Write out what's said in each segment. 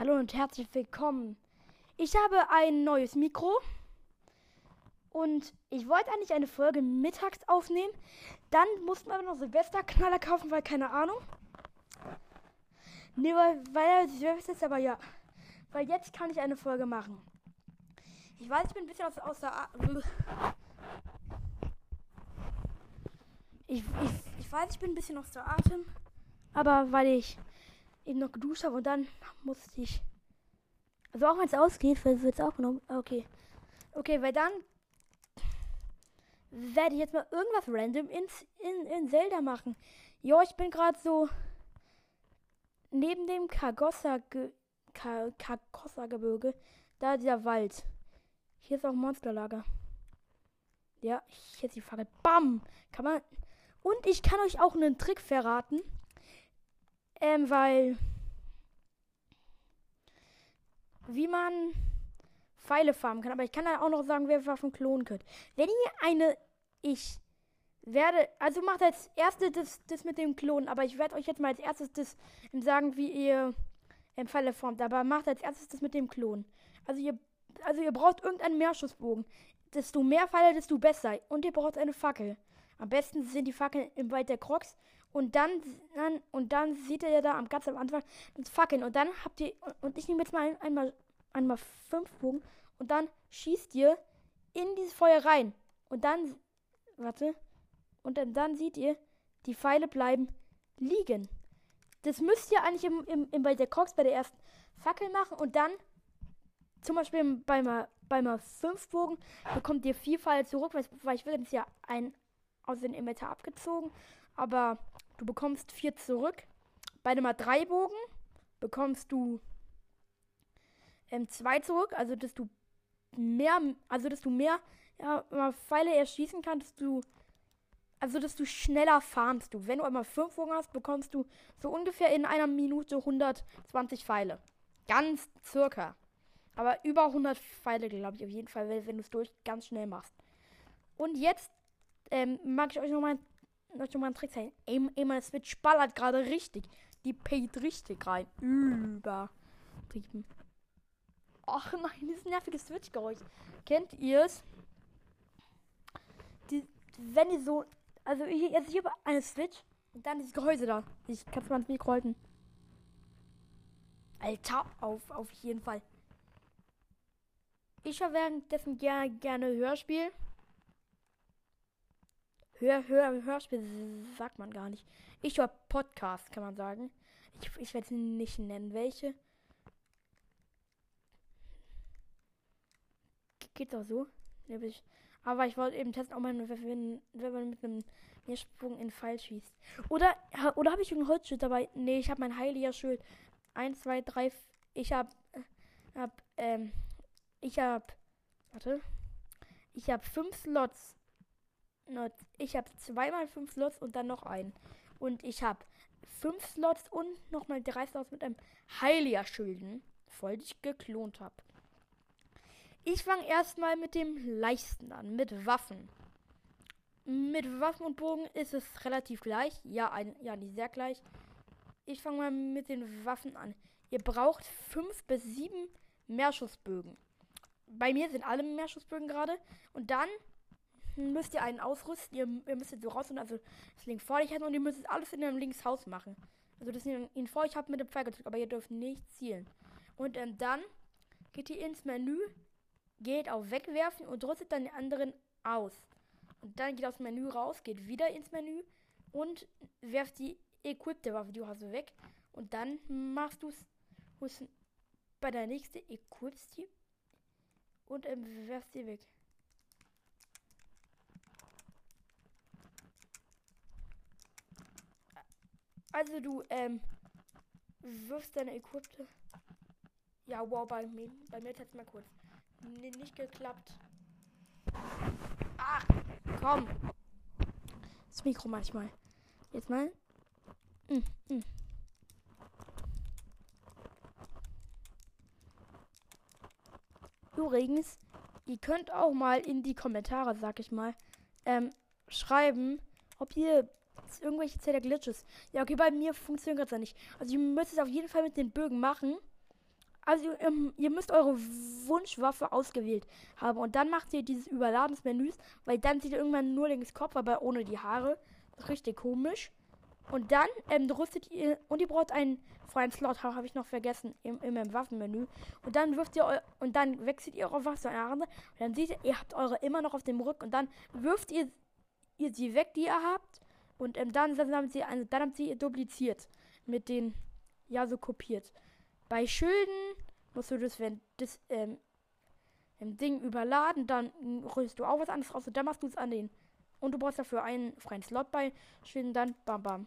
Hallo und herzlich willkommen. Ich habe ein neues Mikro und ich wollte eigentlich eine Folge mittags aufnehmen. Dann mussten wir aber noch Silvesterknaller kaufen, weil keine Ahnung. Nee, weil, weil Silvester ist aber ja. Weil jetzt kann ich eine Folge machen. Ich weiß, ich bin ein bisschen aus, aus der. A ich, ich, ich weiß, ich bin ein bisschen aus der Atem. Aber weil ich eben noch geduscht habe und dann musste ich. Also auch wenn es ausgeht, wird es aufgenommen. Okay. Okay, weil dann werde ich jetzt mal irgendwas random ins, in, in Zelda machen. Jo, ich bin gerade so neben dem Kagossa-Gebirge. Da dieser Wald. Hier ist auch Monsterlager. Ja, jetzt die Fackel. Bam! Kann man. Und ich kann euch auch einen Trick verraten. Ähm, weil. Wie man Pfeile farmen kann. Aber ich kann da auch noch sagen, wer Waffen klonen könnt. Wenn ihr eine. Ich werde. Also macht als erstes das, das mit dem Klonen. Aber ich werde euch jetzt mal als erstes das sagen, wie ihr ähm, Pfeile formt. Aber macht als erstes das mit dem Klonen. Also ihr. Also ihr braucht irgendeinen Meerschussbogen. Desto mehr Pfeile, desto besser. Und ihr braucht eine Fackel. Am besten sind die Fackeln im Wald der Crocs. Und dann, dann, und dann seht ihr ja da am ganz am Anfang das Fackeln. Und dann habt ihr, und ich nehme jetzt mal ein, einmal, einmal fünf Bogen. Und dann schießt ihr in dieses Feuer rein. Und dann, warte. Und dann, dann seht ihr, die Pfeile bleiben liegen. Das müsst ihr eigentlich im, im, im, bei der Cox bei der ersten Fackel machen. Und dann, zum Beispiel bei mal, bei mal fünf Bogen, bekommt ihr vier Pfeile zurück, weil, ich will jetzt ja ein aus dem Inventar abgezogen. Aber du bekommst vier zurück. Bei Nummer drei Bogen bekommst du ähm, zwei zurück. Also dass du mehr, also dass du mehr ja, Pfeile erschießen kannst, du also dass du schneller farmst du. Wenn du einmal fünf Bogen hast, bekommst du so ungefähr in einer Minute 120 Pfeile. Ganz circa. Aber über 100 Pfeile, glaube ich, auf jeden Fall, wenn du es durch ganz schnell machst. Und jetzt ähm, mag ich euch nochmal noch mal einen Trick zeigen. Ey, mein Switch ballert gerade richtig. Die payt richtig rein. Übertrieben. Ach nein, dieses nervige Switch-Geräusch. Kennt ihr es? wenn ihr so. Also, also ich habe eine Switch und dann dieses Gehäuse da. Ich kann es mal ins Mikro halten. Alter, auf, auf jeden Fall. Ich höre währenddessen gerne, gerne Hörspiel. Hör, Hör, Hörspiel sagt man gar nicht. Ich höre Podcast, kann man sagen. Ich, ich werde es nicht nennen, welche. Geht doch so. Aber ich wollte eben testen, ob man, wenn, wenn man mit einem Meersprung in Pfeil schießt. Oder, oder habe ich ein Holzschild dabei? Nee, ich habe mein heiliger Schild. Eins, zwei, drei. Ich habe, hab, ähm, ich habe, warte. Ich habe fünf Slots ich habe zweimal fünf Slots und dann noch einen. Und ich habe fünf Slots und nochmal drei Slots mit einem Heiliger-Schilden, voll die ich geklont habe. Ich fange erstmal mit dem leichten an, mit Waffen. Mit Waffen und Bogen ist es relativ gleich. Ja, ein, ja, nicht sehr gleich. Ich fange mal mit den Waffen an. Ihr braucht fünf bis sieben Mehrschussbögen. Bei mir sind alle Mehrschussbögen gerade. Und dann müsst ihr einen ausrüsten. Ihr, ihr müsst so raus und also das Link vor euch halten und ihr müsst alles in dem Linkshaus machen. Also dass ihr ihn vor euch habt mit dem Pfeil gedrückt, aber ihr dürft nicht zielen. Und ähm, dann geht ihr ins Menü, geht auf Wegwerfen und rüstet dann den anderen aus. Und dann geht aus dem Menü raus, geht wieder ins Menü und werft die equipte Waffe, die du hast, weg. Und dann machst du es bei der nächsten equipst die und ähm, werfst sie weg. Also du, ähm, wirfst deine Equipte. Ja, wow, bei mir, bei mir hat's mal kurz nee, nicht geklappt. Ach, komm. Das Mikro manchmal. Jetzt mal. Mm, mm. Übrigens, ihr könnt auch mal in die Kommentare, sag ich mal, ähm, schreiben, ob ihr irgendwelche Zähler Glitches. Ja, okay, bei mir funktioniert das nicht. Also ihr müsst es auf jeden Fall mit den Bögen machen. also ähm, ihr müsst eure Wunschwaffe ausgewählt haben und dann macht ihr dieses Überladen weil dann sieht ihr irgendwann nur links Kopf, aber ohne die Haare. Ist richtig komisch. Und dann ähm, rüstet ihr und ihr braucht einen freien Slot, habe ich noch vergessen, im, im Waffenmenü. Und dann wirft ihr und dann wechselt ihr eure Waffe an und dann seht ihr, ihr habt eure immer noch auf dem Rücken und dann wirft ihr, ihr sie weg, die ihr habt. Und ähm, dann, dann, haben sie, also, dann habt ihr dupliziert mit den, ja, so kopiert. Bei Schilden musst du das, wenn das ähm, im Ding überladen, dann rührst du auch was anderes raus und dann machst du es an den. Und du brauchst dafür einen freien Slot bei Schilden, dann bam bam.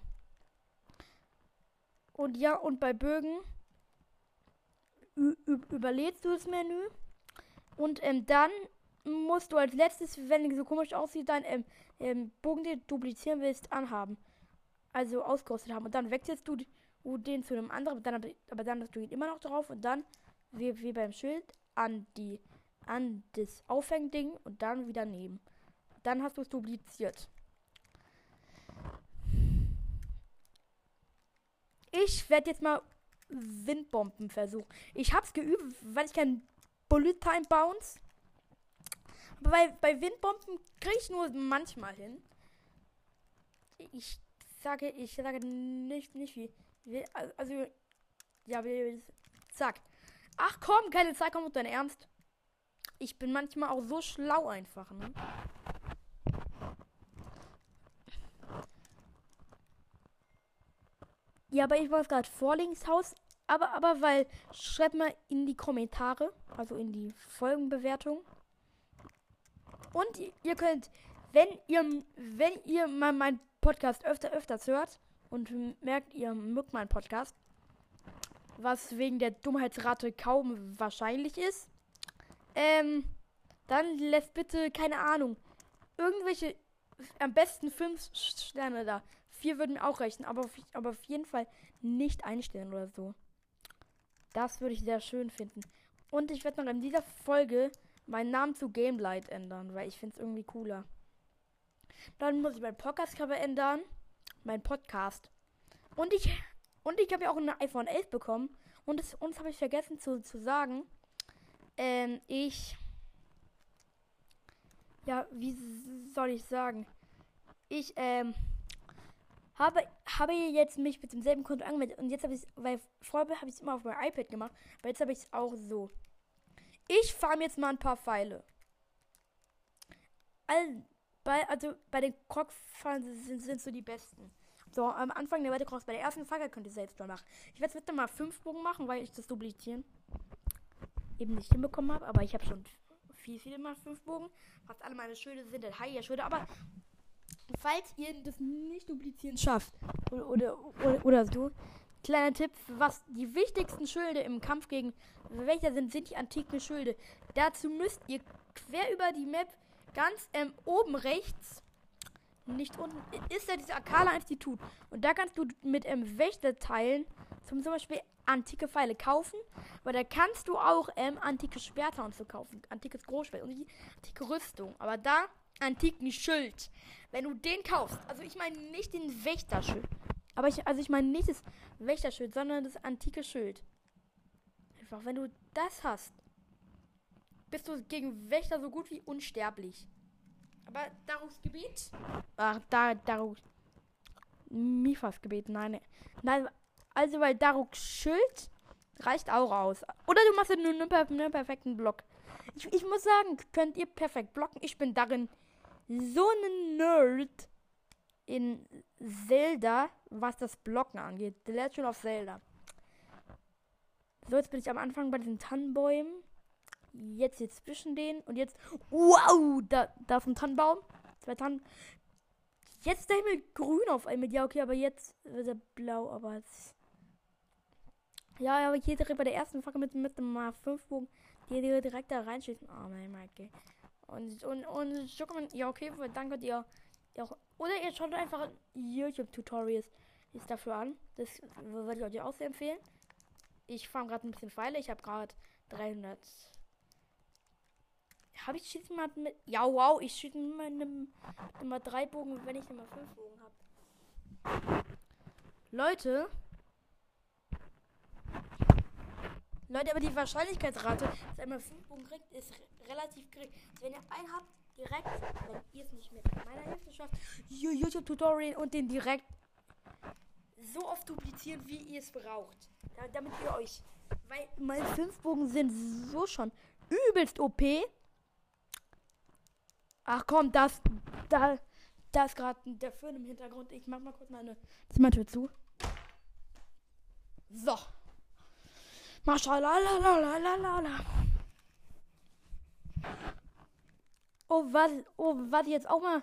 Und ja, und bei Bögen überlädst du das Menü. Und ähm, dann musst du als letztes, wenn es so komisch aussieht, deinen ähm, ähm, Bogen, den du duplizieren willst, anhaben. Also ausgerüstet haben. Und dann wechselst du den zu einem anderen, aber dann, aber dann hast du ihn immer noch drauf und dann, wie, wie beim Schild, an die, an das Aufhängding und dann wieder nehmen. Dann hast du es dupliziert. Ich werde jetzt mal Windbomben versuchen. Ich habe es geübt, weil ich kein Bullet Time Bounce. Bei, bei Windbomben kriege ich nur manchmal hin. Ich sage, ich sage nicht, nicht wie. Also, ja, zack. Ach komm, keine Zeit, komm dein Ernst. Ich bin manchmal auch so schlau einfach, ne? Ja, aber ich war gerade vor Linkshaus. Aber, aber, weil, schreibt mal in die Kommentare, also in die Folgenbewertung. Und ihr könnt, wenn ihr, wenn ihr mal meinen Podcast öfter, öfters hört, und merkt, ihr mögt meinen Podcast, was wegen der Dummheitsrate kaum wahrscheinlich ist, ähm, dann lässt bitte, keine Ahnung, irgendwelche, am besten fünf Sterne da. Vier würden mir auch reichen, aber, aber auf jeden Fall nicht einstellen oder so. Das würde ich sehr schön finden. Und ich werde noch in dieser Folge meinen Namen zu Gamelight ändern, weil ich finde es irgendwie cooler. Dann muss ich mein Podcast-Cover ändern mein Podcast. Und ich und ich habe ja auch ein iPhone 11 bekommen. Und das, uns habe ich vergessen zu, zu sagen. Ähm, ich. Ja, wie soll ich sagen? Ich, ähm, habe, habe jetzt mich mit demselben Konto angemeldet. Und jetzt habe ich weil vorher habe ich es immer auf meinem iPad gemacht. Aber jetzt habe ich es auch so. Ich farm jetzt mal ein paar Pfeile. All, bei, also bei den Krogfahren sind, sind so die besten. So, am Anfang der Cross bei der ersten Frage könnt ihr selbst mal machen. Ich werde jetzt mal fünf Bogen machen, weil ich das Duplizieren eben nicht hinbekommen habe. Aber ich habe schon viel, viel mal fünf Bogen. Fast alle meine Schilde sind halt High-Schilde. Aber falls ihr das nicht duplizieren schafft oder, oder, oder, oder so, kleiner Tipp, was die wichtigsten Schilde im Kampf gegen welcher sind, sind die antiken Schilde. Dazu müsst ihr quer über die Map ganz ähm, oben rechts, nicht unten, ist ja dieses Akala-Institut. Und da kannst du mit ähm, Wächterteilen zum, zum Beispiel antike Pfeile kaufen. Aber da kannst du auch ähm, antike Schwerter und so kaufen. Antikes Großschwert und die antike Rüstung. Aber da antiken Schild. Wenn du den kaufst, also ich meine nicht den Wächterschild. Aber ich, also ich meine nicht das Wächterschild, sondern das antike Schild. Einfach, wenn du das hast, bist du gegen Wächter so gut wie unsterblich. Aber Darus Gebiet? Ach, da, Darus. Mifas Gebiet, nein. Nein, also weil Daruk Schild reicht auch aus. Oder du machst nur einen, einen perfekten Block. Ich, ich, muss sagen, könnt ihr perfekt blocken. Ich bin darin so ein Nerd in Zelda, was das Blocken angeht. The Legend of Zelda. So, jetzt bin ich am Anfang bei diesen Tannenbäumen. Jetzt hier zwischen denen. Und jetzt. Wow! Da, da ist ein Tannenbaum. Zwei Tannen. Jetzt ist der Himmel grün auf einmal. Ja, okay, aber jetzt wird er blau. Aber es. Ja, aber hier direkt bei der ersten Fackel mit, mit dem 5 Bogen. Die, die direkt da reinschießen. Oh mein okay. Und, und, und, ja, okay, danke dir. Ja, oder ihr schaut einfach YouTube-Tutorials ist dafür an. Das würde ich euch auch sehr empfehlen. Ich fahre gerade ein bisschen Pfeile. Ich habe gerade 300 habe ich schießen mal mit. Ja, wow, ich schieße mit einem Nummer 3 Bogen, wenn ich Nummer 5 Bogen habe. Leute. Leute, aber die Wahrscheinlichkeitsrate, dass einmal 5 Bogen kriegt, ist re relativ gering. Also wenn ihr einen habt, direkt, wenn ihr es nicht mit meiner Hilfe schafft, YouTube-Tutorial und den direkt so oft duplizieren, wie ihr es braucht. damit ihr euch. Weil meine 5 Bogen sind so schon übelst OP. Ach komm, das. Da, da ist gerade der Föhn im Hintergrund. Ich mach mal kurz meine Zimmertür zu. So. Maschalala. Oh, was, oh, was jetzt auch mal.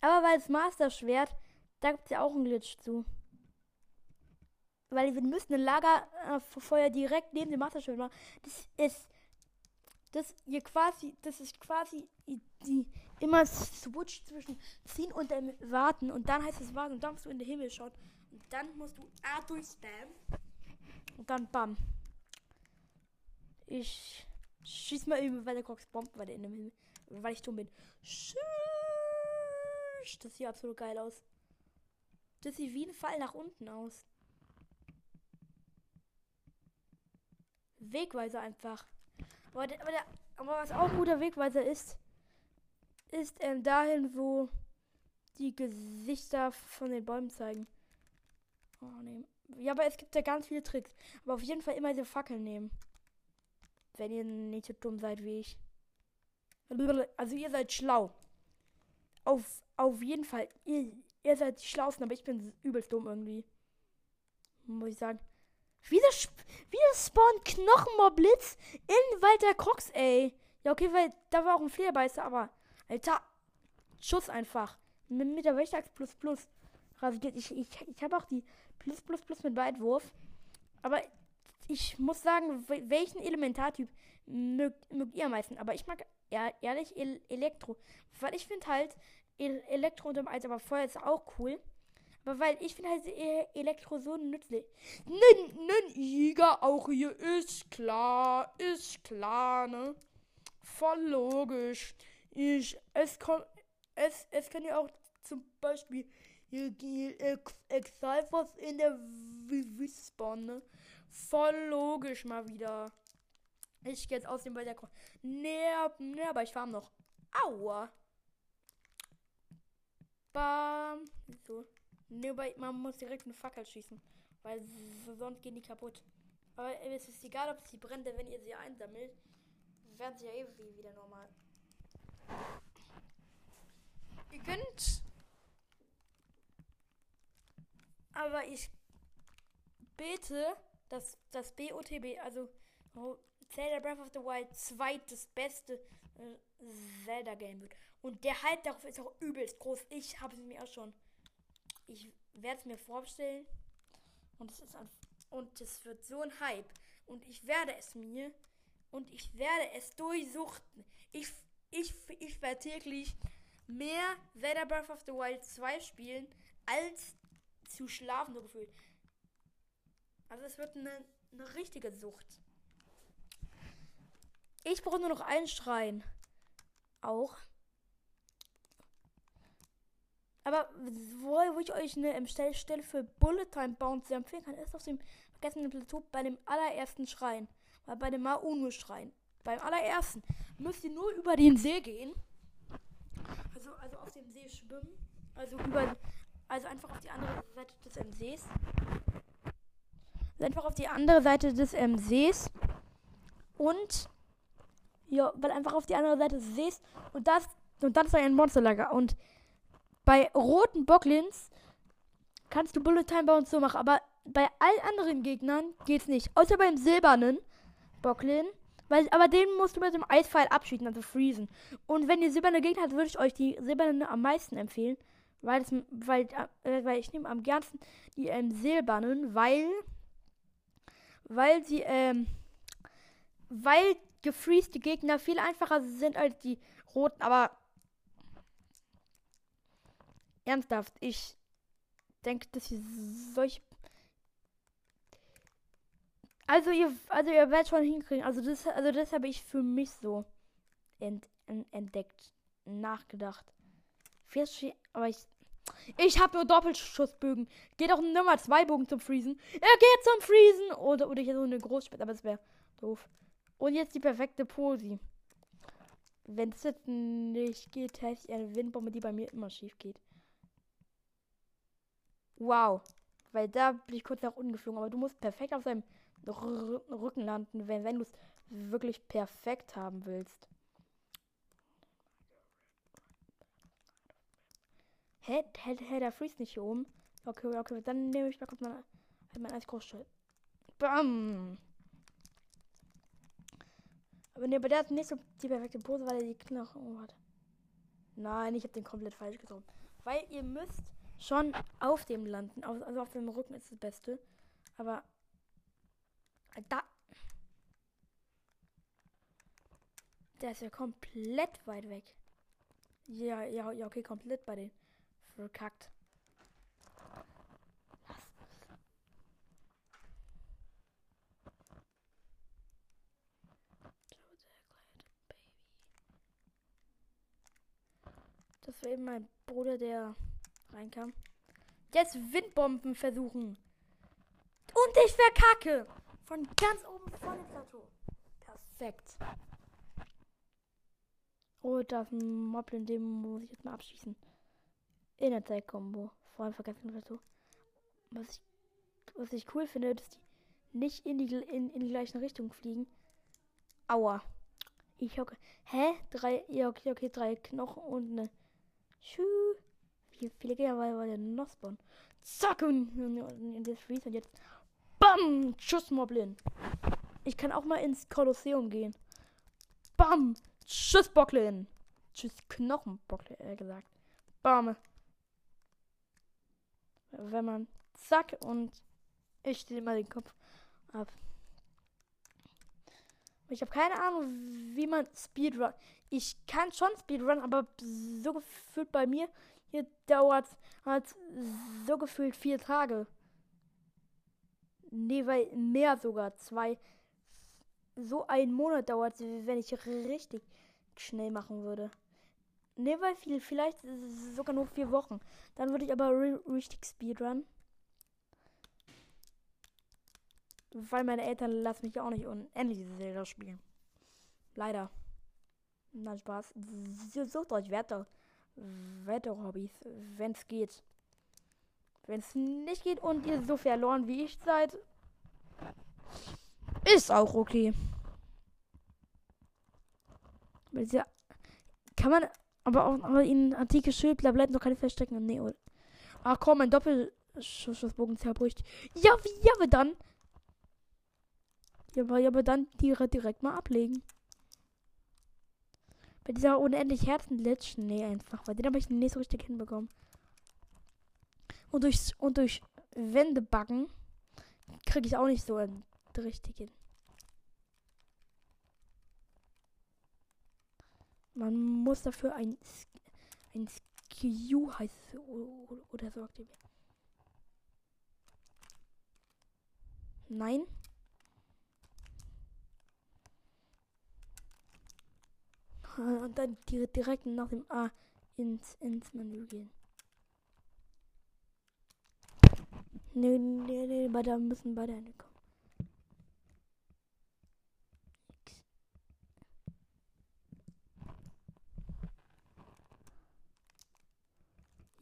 Aber weil das Master-Schwert, da gibt es ja auch einen Glitch zu. Weil wir müssen ein Lagerfeuer äh, direkt neben dem Master-Schwert machen. Das ist. Das hier quasi. Das ist quasi die immer switch zwischen ziehen und dem warten. Und dann heißt es warten. Und dann musst du in den Himmel schauen. Und dann musst du A durchspammen. Und dann bam. Ich schieß mal eben Cox Bomben, weil in dem Himmel, weil ich dumm bin. Das sieht absolut geil aus. Das sieht wie ein Fall nach unten aus. Wegweiser einfach. Aber, der, aber, der, aber was auch ein guter Wegweiser ist, ist ähm, dahin, wo die Gesichter von den Bäumen zeigen. Oh nee. Ja, aber es gibt ja ganz viele Tricks. Aber auf jeden Fall immer diese Fackeln nehmen. Wenn ihr nicht so dumm seid wie ich. Also ihr seid schlau. Auf, auf jeden Fall. Ihr, ihr seid die Schlausten, aber ich bin übelst dumm irgendwie. Muss ich sagen. Wieso, wieso spawnt Knochenmoblitz in Walter Cox, ey? Ja, okay, weil da war auch ein Fehlerbeißer, aber. Alter. Schuss einfach. Mit, mit der Wächterax plus plus. Ich, ich, ich habe auch die plus plus plus mit Weitwurf. Aber ich muss sagen, welchen Elementartyp mögt, mögt ihr am meisten? Aber ich mag eher, ehrlich El Elektro. Weil ich finde halt El Elektro unter dem Eis, aber Feuer ist auch cool. Aber weil ich finde halt e Elektro so nützlich. Nen, nen, Jäger auch hier ist klar, ist klar, ne? Voll logisch. Ich, es kann, es, es kann ja auch zum Beispiel hier Exalfos in der Wispan, ne? Voll logisch mal wieder. Ich gehe jetzt aus dem Balkon. Nee, nee, aber ich farm noch. Aua. Bam. So. Nee, man muss direkt eine Fackel schießen. Weil sonst gehen die kaputt. Aber es ist egal, ob sie brennt, denn wenn ihr sie einsammelt, werden sie ja eh wieder normal. Ihr könnt. Aber ich bete, dass das BOTB, also Zelda Breath of the Wild, zweites beste äh, Zelda-Game wird. Und der Hype darauf ist auch übelst groß. Ich habe es mir auch schon ich werde es mir vorstellen. Und es ist und es wird so ein Hype. Und ich werde es mir und ich werde es durchsuchten. Ich, ich, ich werde täglich mehr Zelda Breath of the Wild 2 spielen, als zu schlafen, so gefühlt. Also es wird eine, eine richtige Sucht. Ich brauche nur noch einen Schrein. Auch. Aber wo, wo ich euch eine Stelle, für Bullet Time Bounce empfehlen kann, ist auf dem vergessenen Plateau bei dem allerersten Schrein. Weil bei dem Mauno-Schrein. Beim allerersten müsst ihr nur über den See gehen. Also, also auf dem See schwimmen. Also über. Also einfach auf die andere Seite des Sees. Einfach auf die andere Seite des ähm, Sees. Und. Ja, weil einfach auf die andere Seite des Sees. Und das. Und dann ist ein Monsterlager. Und bei roten Bocklins kannst du Bullet Time Bounce so machen, aber bei allen anderen Gegnern geht's nicht. Außer beim silbernen Bocklin. Weil, aber den musst du mit dem Eispfeil abschießen, also freezen. Und wenn ihr silberne Gegner habt, würde ich euch die silbernen am meisten empfehlen. Weil, das, weil, äh, weil ich nehme am gernsten die ähm, silbernen, weil, weil sie, ähm, weil gefreezte Gegner viel einfacher sind als die roten. Aber Ernsthaft, ich denke, dass sie solche. Also ihr, also ihr werdet schon hinkriegen. Also das, also das habe ich für mich so ent, ent, entdeckt, nachgedacht. Aber ich, Ich habe nur Doppelschussbögen. Geht auch Nummer zwei Bogen zum Freezen. Er geht zum Freezen. Oder, oder hier so eine Großspitze, aber es wäre doof. Und jetzt die perfekte Posi. Wenn es jetzt nicht geht, hätte ich eine Windbombe, die bei mir immer schief geht. Wow. Weil da bin ich kurz nach unten geflogen. Aber du musst perfekt auf seinem Rücken landen, wenn, wenn du es wirklich perfekt haben willst. Hä? Hä, hä, der freeze nicht hier oben. Okay, okay, dann nehme ich mal kurz mein, halt mein Eisgroßschild. Bam! Aber ne, aber der hat nicht so die perfekte Pose, weil er die Knochen hat. Nein, ich habe den komplett falsch getroffen. Weil ihr müsst schon auf dem landen. Also auf dem Rücken ist das Beste. Aber da. Der ist ja komplett weit weg. Ja, ja, ja, okay, komplett bei den verkackt. Das war eben mein Bruder, der reinkam. Jetzt Windbomben versuchen. Und ich verkacke. Von ganz oben von dem Plateau. Perfekt. Oh, da ist ein Moblin, den muss ich jetzt mal abschießen. In der Zeit-Kombo. Vorhin vergessen oder so. Was ich, was ich cool finde, dass die nicht in die, in, in die gleiche Richtung fliegen. Aua. Ich hocke. Hä? Drei. Ja, okay, okay, drei Knochen und eine Tschü. Wie viele Gegner war, war der spawnen? Zack und in das Freeze und jetzt. Bam! Schuss Moblin. Ich kann auch mal ins Kolosseum gehen. Bam! Tschüss Bocklin. Tschüss Knochenbocklin, äh, gesagt. Bam. Wenn man zack und ich stehe mal den Kopf ab. Ich habe keine Ahnung, wie man Speedrun. Ich kann schon Speedrun, aber so gefühlt bei mir hier dauert halt so gefühlt vier Tage. Nee, weil mehr sogar. Zwei. So ein Monat dauert, wenn ich richtig schnell machen würde. Nee, weil viel, vielleicht sogar nur vier Wochen. Dann würde ich aber richtig Speedrun. Weil meine Eltern lassen mich auch nicht unendlich Zelda spielen. Leider. Na Spaß. Sucht euch Werte. Wette-Hobbys, wenn es geht. Wenn es nicht geht und ihr so verloren wie ich seid, ist auch okay. Kann man aber auch aber in antike Schild, da bleibt noch keine Verstecken. Nee, oder? Ach komm, ein Doppelschussbogen zerbricht. Ja, wie, ja, aber dann. Ja, aber, ja, aber dann direkt, direkt mal ablegen. Bei dieser unendlich Herzen-Glitch, nee, einfach, weil den habe ich nicht so richtig hinbekommen. Und durch, und durch Wände backen kriege ich auch nicht so einen richtigen. Man muss dafür ein, ein Skew heißt es, oder so aktivieren. Nein. Und dann direkt nach dem A ins, ins Menü gehen. Nee, nee, nee, beide müssen beide kommen.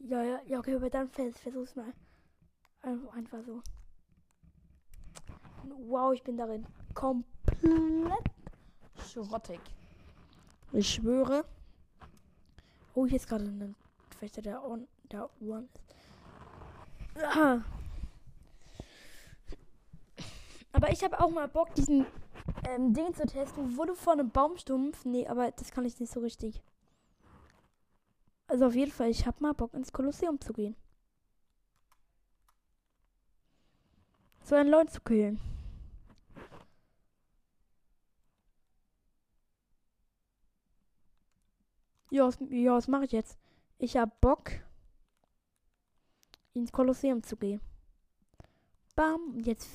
Ja, ja, ja, okay, aber dann vers versuch's mal. Einfach so. Wow, ich bin darin komplett schrottig. Ich schwöre. Oh, hier ist gerade ein Fechter, der on der Uhren ist. Ah. Aber ich habe auch mal Bock, diesen ähm, Ding zu testen. Wurde vor einem Baumstumpf. Nee, aber das kann ich nicht so richtig. Also auf jeden Fall, ich habe mal Bock, ins Kolosseum zu gehen. So einen Leuten zu killen. Ja, was, ja, was mache ich jetzt? Ich hab Bock, ins Kolosseum zu gehen. Bam, jetzt.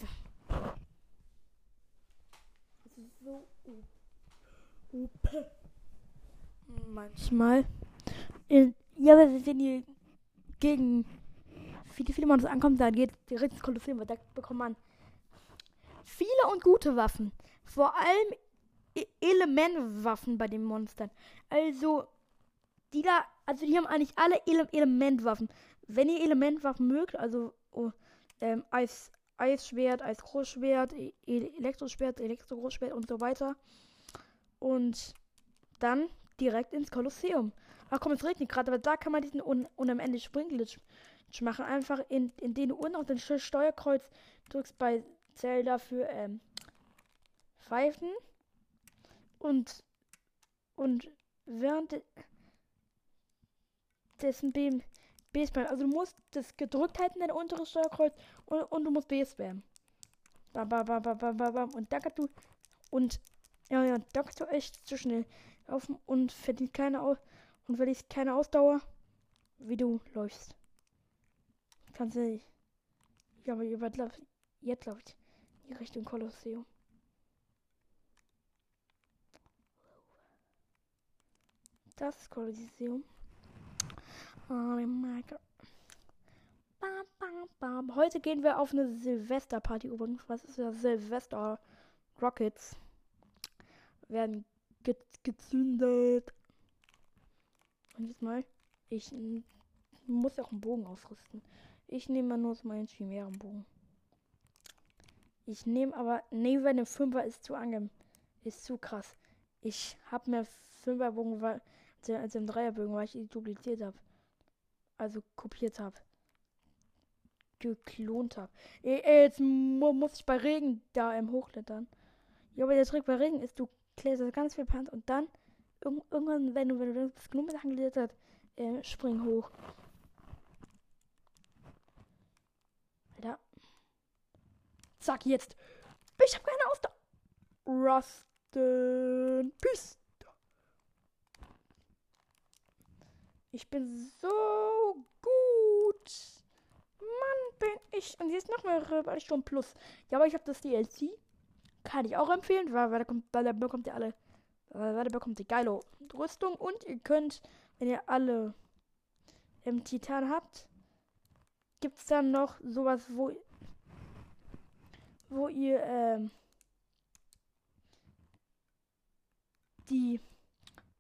Das ist so OP. Manchmal. Äh, ja, wenn ihr gegen viele, viele Monster ankommt, dann geht direkt ins Kolosseum, weil da bekommt man viele und gute Waffen. Vor allem e Elementwaffen bei den Monstern. Also, die da, also die haben eigentlich alle Ele Elementwaffen. Wenn ihr Elementwaffen mögt, also oh, ähm, Eis, Eisschwert, Eisgroßschwert, e Elektroschwert, Elektrogroßschwert und so weiter. Und dann direkt ins Kolosseum. Ach komm, es regnet gerade, aber da kann man diesen un unendlichen Springglitch machen. Einfach in, in den unten auf den Steuerkreuz drückst bei Zelda für ähm, Pfeifen. Und, und während dessen B, B spammen. Also du musst das gedrückt halten, dein unteres Steuerkreuz, und, und du musst B spammen. Bam, bam, bam, bam, bam, bam, Und da kannst du. Und ja, ja, da kannst du echt zu schnell laufen und verdient keine und verlierst keine Ausdauer, wie du läufst. Kannst du nicht. Ja, aber jetzt jetzt läuft in Richtung Kolosseum. Das ist Kolosseum. Bam. Heute gehen wir auf eine Silvesterparty übrigens. Was ist das? Silvester Rockets werden ge gezündet. Und jetzt mal, ich muss auch einen Bogen ausrüsten. Ich nehme nur so meinen Chimärenbogen. Ich nehme aber, nee, weil eine Fünfer ist zu angem, ist zu krass. Ich habe mir Fünferbogen weil, als im Dreierbogen, weil ich die dupliziert habe. Also kopiert habe. Geklont habe. Jetzt muss ich bei Regen da im Hochklettern. Ja, aber der Trick bei Regen ist, du kletterst ganz viel Pant und dann irgendwann, wenn du, wenn du das genug Sachen geklettert, äh, spring hoch. Alter. Zack, jetzt. Ich hab keine Ausdauer. Rusten Piste. Ich bin so gut. Mann, bin ich. Und jetzt noch mehr weil ich schon plus. Ja, aber ich habe das DLC. Kann ich auch empfehlen, weil, weil, da, kommt, weil da bekommt ihr alle. Weil da bekommt ihr geile Rüstung und ihr könnt, wenn ihr alle im Titan habt, gibt es dann noch sowas, wo wo ihr ähm, die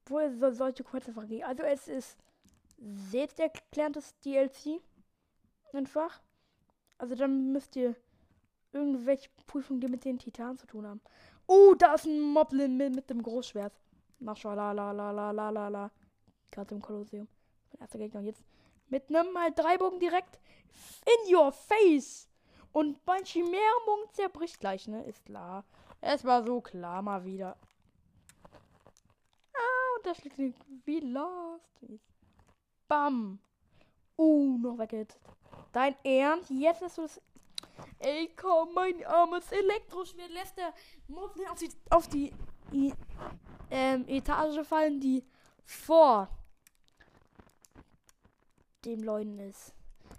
wo ihr so, solche kurze Frage. Also es ist sehr erklärtes DLC einfach. Also dann müsst ihr irgendwelche Prüfungen, die mit den Titanen zu tun haben. Oh, da ist ein Moblin mit, mit dem Großschwert. Maschalala. Gerade im Kolosseum. Mein erster Gegner. Und jetzt mit einem mal drei Bogen direkt in your face. Und mein Chimärenbogen zerbricht gleich, ne? Ist klar. Es war so klar mal wieder. Ah, und da schlägt wie lost. Bam. Uh, noch weggeht. Dein Ernst? Jetzt ist du das Ey, komm, mein armes Elektroschwert lässt der Moblin auf die, auf die i, ähm, Etage fallen, die vor dem Leuten ist.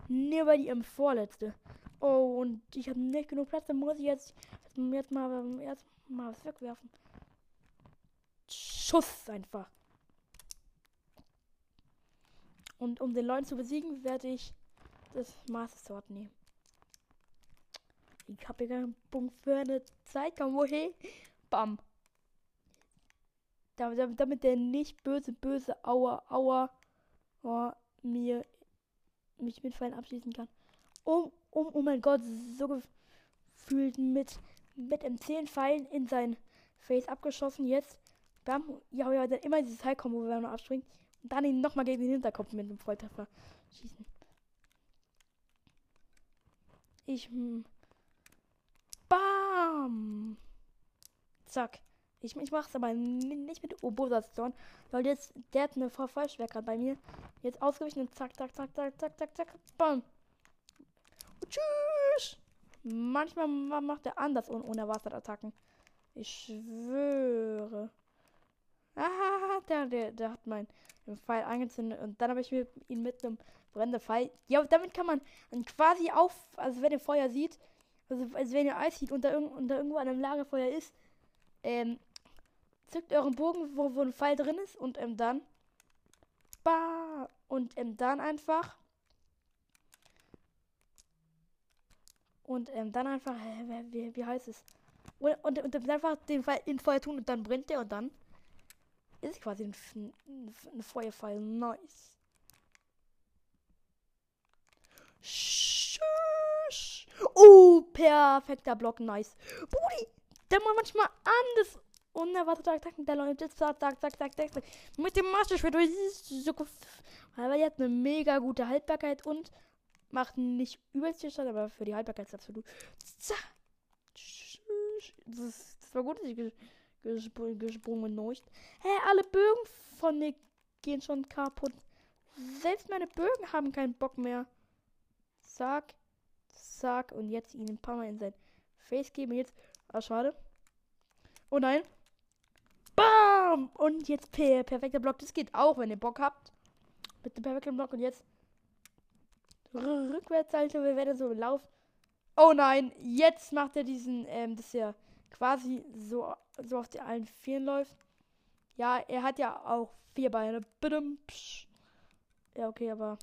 Nur weil die im vorletzte. Oh, und ich habe nicht genug Platz, dann muss ich jetzt, jetzt mal, jetzt mal was wegwerfen. Schuss einfach. Und um den Leuten zu besiegen, werde ich das Master Sword nehmen. Ich habe hier keinen Punkt für eine Zeit. Komm, wohin? Bam. Damit, damit der nicht böse, böse Aua, Aua oh, mir mich mit Fallen abschließen kann. Oh, oh, oh mein Gott, so gefühlt mit, mit M10 Pfeilen in sein Face abgeschossen. Jetzt, bam, ja, ja, dann immer dieses High-Kombo, er noch abspringt. Und dann ihn nochmal gegen den Hinterkopf mit einem Volltreffer schießen. Ich, hm, Bam. Zack. Ich, ich mach's aber nicht mit Obosa-Storm, weil jetzt, der hat eine Verfallschwer bei mir. Jetzt ausgewichen und zack, zack, zack, zack, zack, zack, zack, bam. Und tschüss. Manchmal macht er anders ohne, ohne Wasserattacken. Ich schwöre. Ah, der, der, der hat meinen Pfeil angezündet und dann habe ich mir ihn mit einem brennenden Pfeil. Ja, damit kann man quasi auf, also wenn ihr Feuer sieht, also, als wenn ihr Eis sieht und da, und da irgendwo an einem Lagerfeuer ist, ähm, zückt euren Bogen, wo, wo ein Pfeil drin ist und ähm, dann. Bah! Und ähm, dann einfach. Und ähm, dann einfach. Äh, wie, wie heißt es? Und, und, und dann einfach den Pfeil in Feuer tun und dann brennt der und dann. Ist quasi ein, ein, ein Feuerfall. Nice. Schön. Schuss. Oh, perfekter Block, nice. Brudi, der macht manchmal anders unerwartete Attacken der Leute. Zack, zack, zack, zack, zack. Mit dem Master Schwert. Weil er hat eine mega gute Haltbarkeit und macht nicht übelst viel Schaden, aber für die Haltbarkeit ist absolut. Zack. Das, das war gut, dass ich gesprungen, gesprungen neucht. Hä, alle Bögen von mir gehen schon kaputt. Selbst meine Bögen haben keinen Bock mehr. Zack, zack. Und jetzt ihn ein paar Mal in sein Face geben. Jetzt. Ah, schade. Oh nein. Bam! Und jetzt per perfekter Block. Das geht auch, wenn ihr Bock habt. Mit dem perfekten Block. Und jetzt. Rückwärts, Alter. Wir werden so laufen. Oh nein. Jetzt macht er diesen. Ähm, das ja quasi so, so auf den allen Vieren läuft. Ja, er hat ja auch vier Beine. Ja, okay, aber.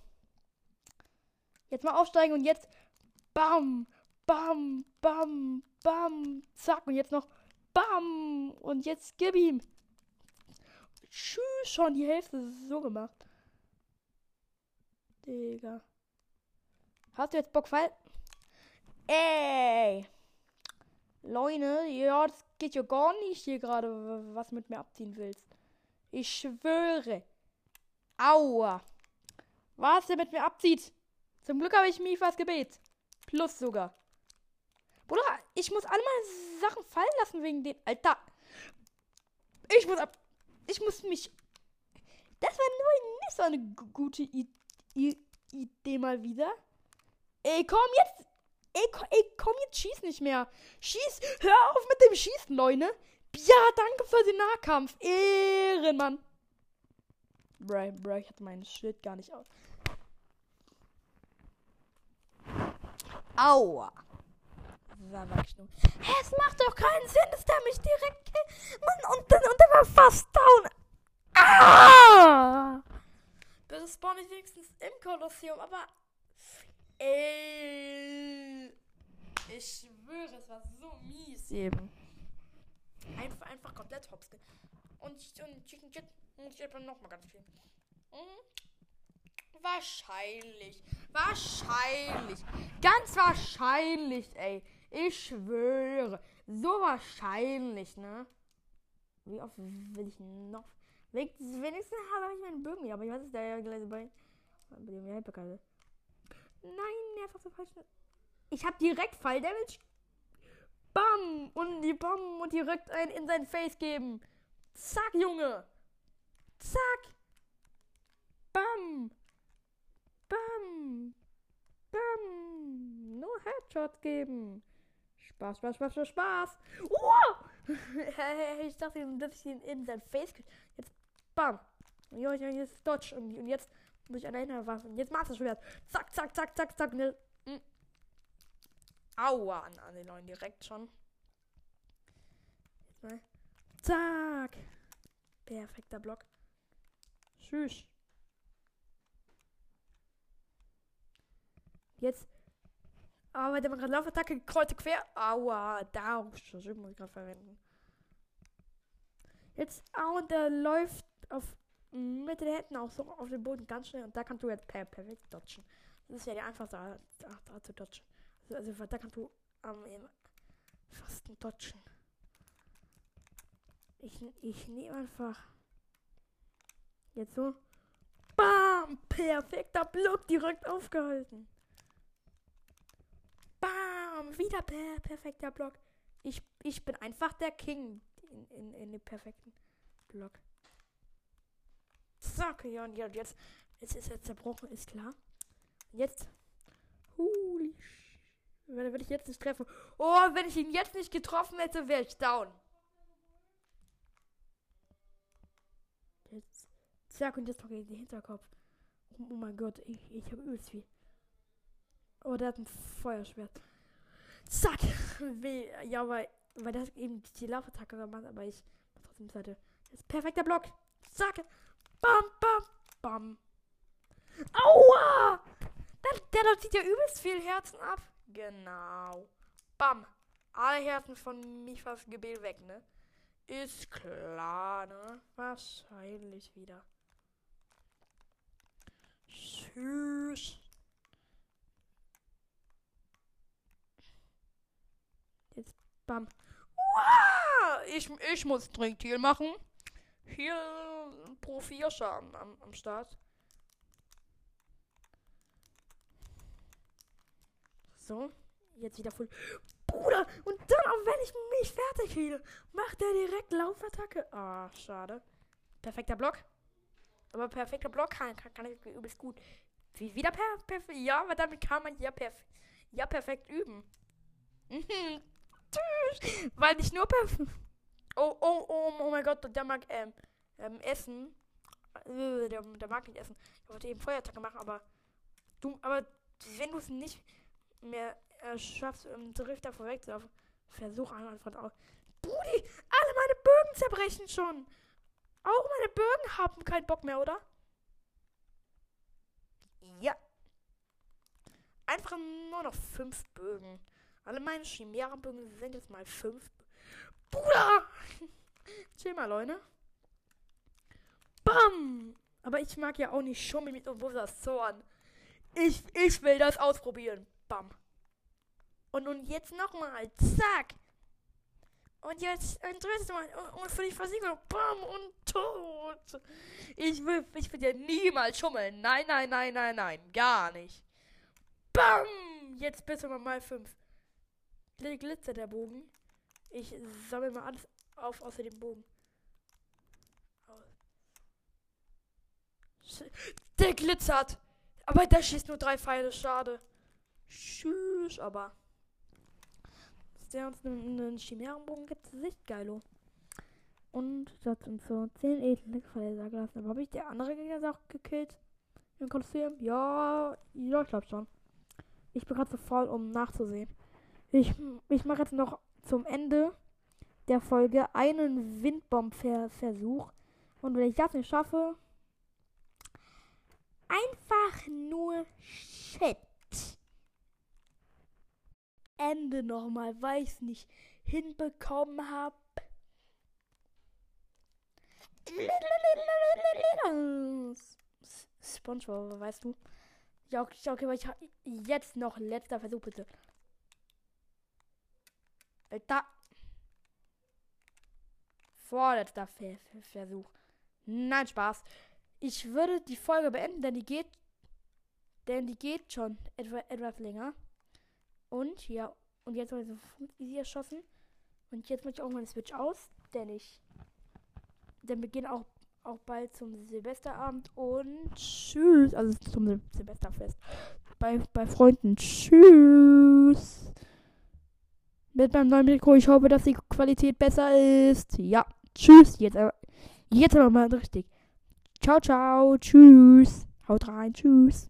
Jetzt mal aufsteigen und jetzt. Bam! Bam! Bam! Bam! Zack! Und jetzt noch. Bam! Und jetzt gib ihm. Tschüss, schon die Hälfte so gemacht. Digga. Hast du jetzt Bock, Fall? Ey! Leute, ja, das geht ja gar nicht hier gerade, was mit mir abziehen willst. Ich schwöre. Aua. Was der mit mir abzieht. Zum Glück habe ich Mifas Gebet. Plus sogar. Bruder, ich muss alle meine Sachen fallen lassen wegen dem. Alter. Ich muss ab. Ich muss mich. Das war nur nicht so eine gute I I Idee mal wieder. Ey, komm jetzt. Ey, komm, ey, komm jetzt, schieß nicht mehr. Schieß. Hör auf mit dem Schießen, Leute. Ja, danke für den Nahkampf. Ehrenmann. Bruh, bruh, ich hatte mein Schild gar nicht aus. Aua. Hä, es macht doch keinen Sinn, dass der mich direkt. Mann, und, dann, und der war fast down. Ah! Bitte spawn ich wenigstens im Kolosseum, aber. Ey. Ich schwöre, es war so mies eben. Einfach, einfach komplett hops. Und, und Chicken Chip und ich noch mal ganz viel. Mhm. Wahrscheinlich. Wahrscheinlich. Ganz wahrscheinlich, ey. Ich schwöre. So wahrscheinlich, ne? Wie oft will ich noch? Wenigstens habe ich meinen Bögen aber ich weiß es da ja gleich bei. Bei dem Hyperkarte. Nein, auf der falschen. Ich habe direkt Fall Damage. Bam! Und die Bam und direkt ein in sein Face geben. Zack, Junge! Zack! Bam! Bam! Bam! Nur Headshot geben. Spaß, Spaß, Spaß, Spaß, Spaß. Oh! ich dachte, dass ich ihn in sein Face Jetzt, bam. Ja, jetzt Dodge. Und, und jetzt muss ich alleine was. Und jetzt Master Schwert. Zack, zack, zack, zack, zack. Ne. Mm. Aua, an, an den neuen direkt schon. Jetzt mal. Zack. Perfekter Block. Tschüss. Jetzt aber der gerade Laufattacke kreuz quer. Aua, da muss ich gerade verwenden. Jetzt, ah, und der läuft auf mit den Händen auch so auf den Boden ganz schnell und da kannst du jetzt per perfekt dodgen. Das ist ja die einfachste Art, Art, Art zu dodgen. Also, also da kannst du am ähm, fast dodgen. Ich, ich nehme einfach jetzt so. Bam! Perfekter Block direkt aufgehalten. Bam! Wieder per perfekter Block. Ich, ich bin einfach der King in, in, in dem perfekten Block. Zack, ja, und jetzt, jetzt ist er zerbrochen, ist klar. Jetzt. Holy Wenn, wenn ich jetzt nicht treffe. Oh, wenn ich ihn jetzt nicht getroffen hätte, wäre ich down. Jetzt. Zack, und jetzt noch in den Hinterkopf. Oh, oh mein Gott, ich, ich habe übelst viel. Oh, der hat ein Feuerschwert. Zack! Ja, weil, weil das eben die Laufattacke gemacht aber ich trotzdem Seite. Das ist perfekter Block. Zack! Bam, bam, bam. Aua! Der, der zieht ja übelst viel Herzen ab. Genau. Bam. Alle Herzen von Mifas Gebet weg, ne? Ist klar, ne? Wahrscheinlich wieder. Tschüss. Jetzt bam. Ich, ich muss Trinkdeal machen. Hier pro 4 Schaden am, am Start. So, jetzt wieder voll. Bruder, und dann, auch wenn ich mich fertig fühle, macht er direkt Laufattacke. Ah, schade. Perfekter Block. Aber perfekter Block kann, kann, kann ich übelst gut. Wie, wieder per, perfekt. Ja, aber damit kann man ja, perf ja perfekt üben. Weil nicht nur perfekt. Oh, oh, oh, oh mein Gott, der mag ähm, ähm, essen. Äh, der, der mag nicht essen. Ich wollte eben Feuerattacke machen, aber du, aber wenn du es nicht mehr äh, schaffst, im Drifter vorwegzulaufen, versuch von aus. Brudi, alle meine Bögen zerbrechen schon. Auch meine Bögen haben keinen Bock mehr, oder? Ja. Einfach nur noch fünf Bögen. Alle meine Chimärenbögen sind jetzt mal fünf. Bruder! Chill mal, Leute. Bam! Aber ich mag ja auch nicht schummeln mit Obusas Zorn. Ich, ich will das ausprobieren. Bam. Und nun jetzt nochmal. Zack. Und jetzt ein drittes Mal. Und für die Versicherung. Bam und tot. Ich will, ich will ja niemals schummeln. Nein, nein, nein, nein, nein. Gar nicht. Bam. Jetzt bitte mal fünf. Glitzer der Bogen. Ich sammle mal alles auf außer dem Bogen. Der glitzert. Aber der schießt nur drei Pfeile. Schade. Tschüss, aber. Dass der uns einen, Chimärenbogen gibt, ist echt geilo. Und das sind so 10 edle Pfeile da gelassen. Aber habe ich der andere Gegner auch gekillt? Im Kolosseum? Ja, ja, ich glaube schon. Ich bin gerade zu faul, um nachzusehen. Ich, ich mache jetzt noch zum Ende der Folge einen Windbomb-Versuch. Und wenn ich das nicht schaffe, einfach nur Shit. Ende nochmal, weil ich es nicht hinbekommen habe. Spongebob, weißt du? Ja, okay, aber ich habe jetzt noch letzter Versuch, bitte. Da. Vorletzter Ver Ver Versuch. Nein, Spaß. Ich würde die Folge beenden, denn die geht. Denn die geht schon etwa, etwas länger. Und ja, und jetzt habe ich so easy erschossen. Und jetzt möchte ich auch meine Switch aus, denn ich. Denn wir gehen auch, auch bald zum Silvesterabend und tschüss. Also zum Silvesterfest. Bei, bei Freunden. Tschüss. Mit meinem neuen Mikro. Ich hoffe, dass die Qualität besser ist. Ja. Tschüss. Jetzt aber. Jetzt aber mal richtig. Ciao, ciao. Tschüss. Haut rein. Tschüss.